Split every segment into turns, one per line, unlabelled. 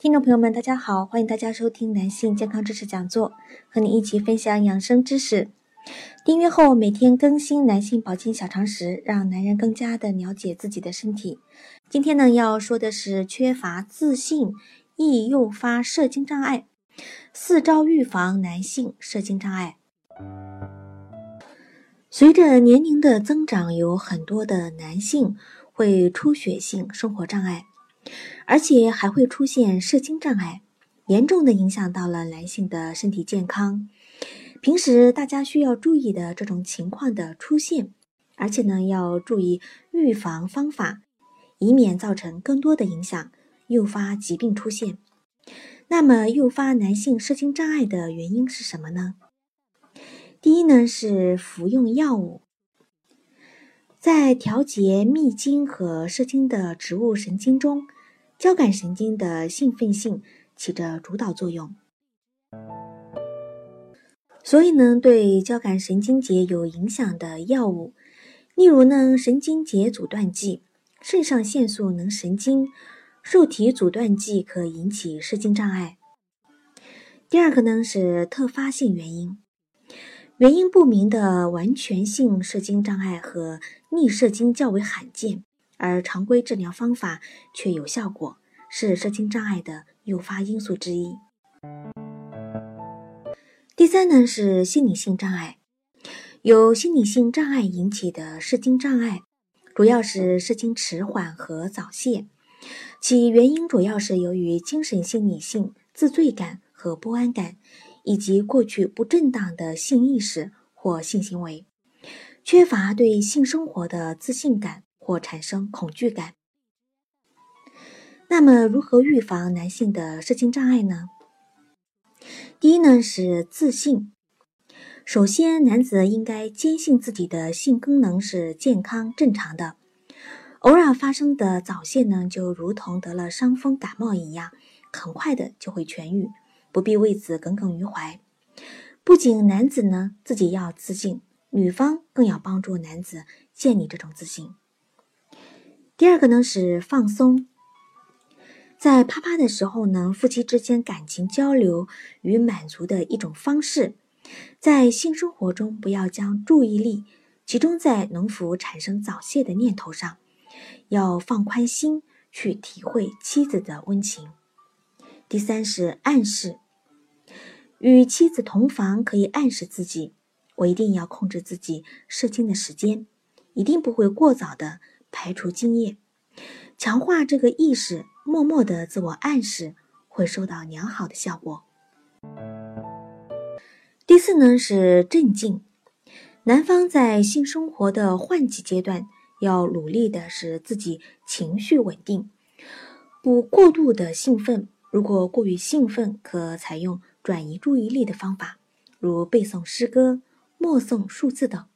听众朋友们，大家好，欢迎大家收听男性健康知识讲座，和你一起分享养生知识。订阅后每天更新男性保健小常识，让男人更加的了解自己的身体。今天呢，要说的是缺乏自信易诱发射精障碍，四招预防男性射精障碍。随着年龄的增长，有很多的男性会出血性生活障碍。而且还会出现射精障碍，严重的影响到了男性的身体健康。平时大家需要注意的这种情况的出现，而且呢要注意预防方法，以免造成更多的影响，诱发疾病出现。那么诱发男性射精障碍的原因是什么呢？第一呢是服用药物，在调节泌精和射精的植物神经中。交感神经的兴奋性起着主导作用，所以呢，对交感神经节有影响的药物，例如呢，神经节阻断剂、肾上腺素能神经、受体阻断剂，可引起射精障碍。第二个呢是特发性原因，原因不明的完全性射精障碍和逆射精较为罕见。而常规治疗方法却有效果，是射精障碍的诱发因素之一。第三呢是心理性障碍，由心理性障碍引起的射精障碍，主要是射精迟缓和早泄，其原因主要是由于精神心理性自罪感和不安感，以及过去不正当的性意识或性行为，缺乏对性生活的自信感。或产生恐惧感。那么，如何预防男性的射精障碍呢？第一呢是自信。首先，男子应该坚信自己的性功能是健康正常的。偶尔发生的早泄呢，就如同得了伤风感冒一样，很快的就会痊愈，不必为此耿耿于怀。不仅男子呢自己要自信，女方更要帮助男子建立这种自信。第二个呢是放松，在啪啪的时候呢，夫妻之间感情交流与满足的一种方式。在性生活中，不要将注意力集中在能否产生早泄的念头上，要放宽心去体会妻子的温情。第三是暗示，与妻子同房可以暗示自己，我一定要控制自己射精的时间，一定不会过早的。排除精液，强化这个意识，默默的自我暗示会收到良好的效果。第四呢是镇静，男方在性生活的换季阶段要努力的使自己情绪稳定，不过度的兴奋。如果过于兴奋，可采用转移注意力的方法，如背诵诗歌、默诵数字等。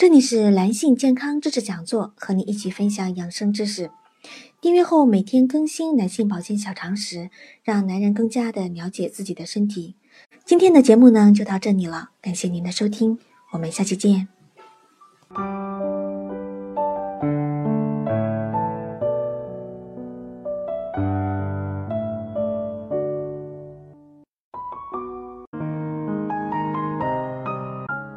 这里是男性健康知识讲座，和你一起分享养生知识。订阅后每天更新男性保健小常识，让男人更加的了解自己的身体。今天的节目呢就到这里了，感谢您的收听，我们下期见。